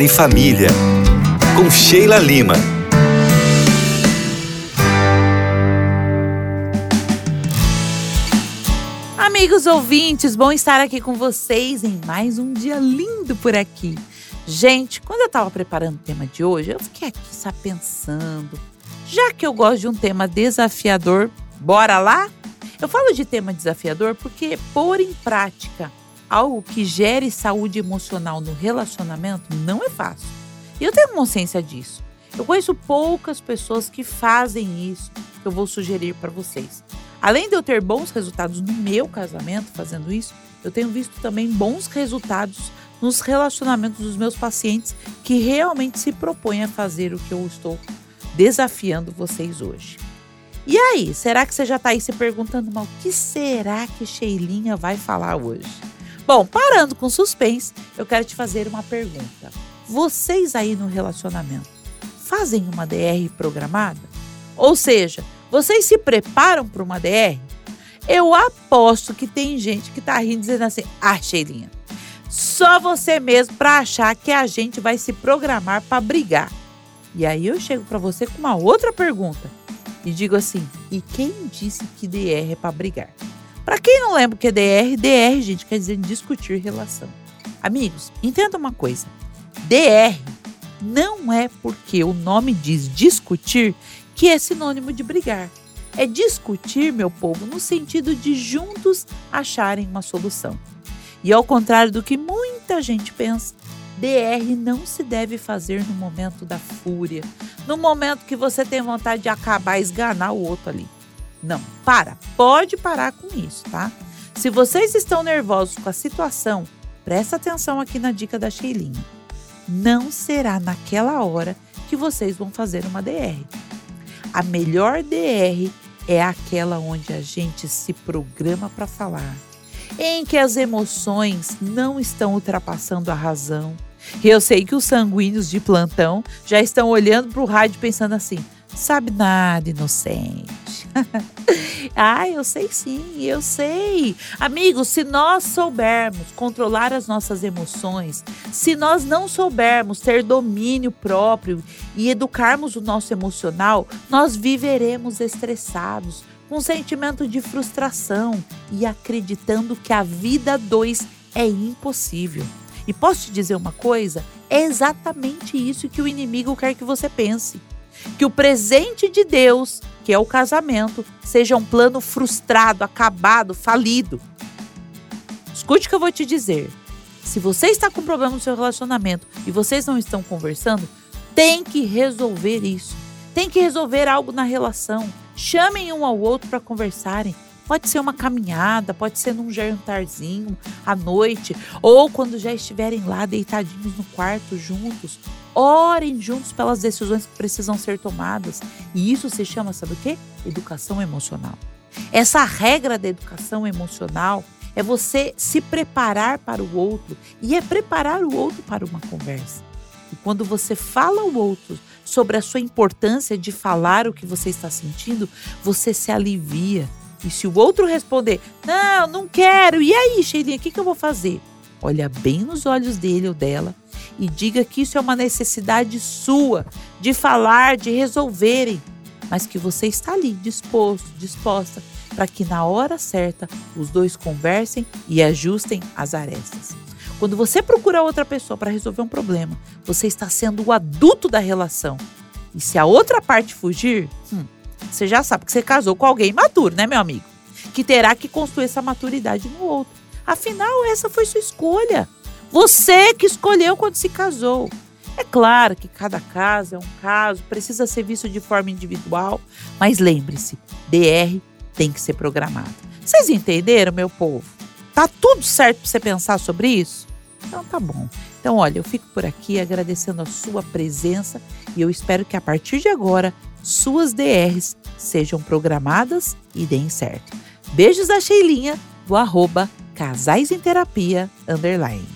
E Família, com Sheila Lima. Amigos ouvintes, bom estar aqui com vocês em mais um dia lindo por aqui. Gente, quando eu estava preparando o tema de hoje, eu fiquei aqui só pensando. Já que eu gosto de um tema desafiador, bora lá? Eu falo de tema desafiador porque pôr em prática algo que gere saúde emocional no relacionamento não é fácil. E eu tenho consciência disso. Eu conheço poucas pessoas que fazem isso que eu vou sugerir para vocês. Além de eu ter bons resultados no meu casamento fazendo isso, eu tenho visto também bons resultados nos relacionamentos dos meus pacientes que realmente se propõem a fazer o que eu estou desafiando vocês hoje. E aí, será que você já está aí se perguntando, mas o que será que Sheilinha vai falar hoje? Bom, parando com suspense, eu quero te fazer uma pergunta. Vocês aí no relacionamento fazem uma DR programada? Ou seja, vocês se preparam para uma DR? Eu aposto que tem gente que tá rindo dizendo assim: "Ah, Sheilinha, só você mesmo para achar que a gente vai se programar para brigar". E aí eu chego para você com uma outra pergunta e digo assim: "E quem disse que DR é para brigar?" Para quem não lembra o que é DR, DR, gente, quer dizer discutir relação. Amigos, entenda uma coisa. DR não é porque o nome diz discutir que é sinônimo de brigar. É discutir, meu povo, no sentido de juntos acharem uma solução. E ao contrário do que muita gente pensa, DR não se deve fazer no momento da fúria, no momento que você tem vontade de acabar, esganar o outro ali. Não, para, pode parar com isso, tá? Se vocês estão nervosos com a situação, presta atenção aqui na dica da Sheilinha. Não será naquela hora que vocês vão fazer uma DR. A melhor DR é aquela onde a gente se programa para falar, em que as emoções não estão ultrapassando a razão. Eu sei que os sanguíneos de plantão já estão olhando para o rádio pensando assim: sabe nada, inocente. ah, eu sei sim, eu sei. Amigos, se nós soubermos controlar as nossas emoções, se nós não soubermos ter domínio próprio e educarmos o nosso emocional, nós viveremos estressados, com sentimento de frustração e acreditando que a vida dois é impossível. E posso te dizer uma coisa? É exatamente isso que o inimigo quer que você pense que o presente de Deus, que é o casamento, seja um plano frustrado, acabado, falido. Escute o que eu vou te dizer. Se você está com problema no seu relacionamento e vocês não estão conversando, tem que resolver isso. Tem que resolver algo na relação. Chamem um ao outro para conversarem. Pode ser uma caminhada, pode ser num jantarzinho à noite, ou quando já estiverem lá deitadinhos no quarto juntos. Orem juntos pelas decisões que precisam ser tomadas. E isso se chama, sabe o quê? Educação emocional. Essa regra da educação emocional é você se preparar para o outro e é preparar o outro para uma conversa. E quando você fala ao outro sobre a sua importância de falar o que você está sentindo, você se alivia e se o outro responder, não, não quero, e aí, Sheilinha, o que, que eu vou fazer? Olha bem nos olhos dele ou dela e diga que isso é uma necessidade sua de falar, de resolverem, mas que você está ali disposto, disposta para que na hora certa os dois conversem e ajustem as arestas. Quando você procura outra pessoa para resolver um problema, você está sendo o adulto da relação. E se a outra parte fugir, hum, você já sabe que você casou com alguém maduro, né, meu amigo? Que terá que construir essa maturidade no outro. Afinal, essa foi sua escolha. Você que escolheu quando se casou. É claro que cada caso é um caso, precisa ser visto de forma individual, mas lembre-se, DR tem que ser programado. Vocês entenderam, meu povo? Tá tudo certo para você pensar sobre isso? Então tá bom. Então, olha, eu fico por aqui agradecendo a sua presença e eu espero que a partir de agora suas DRs sejam programadas e deem certo. Beijos da Sheilinha, do arroba Casais em Terapia, underline.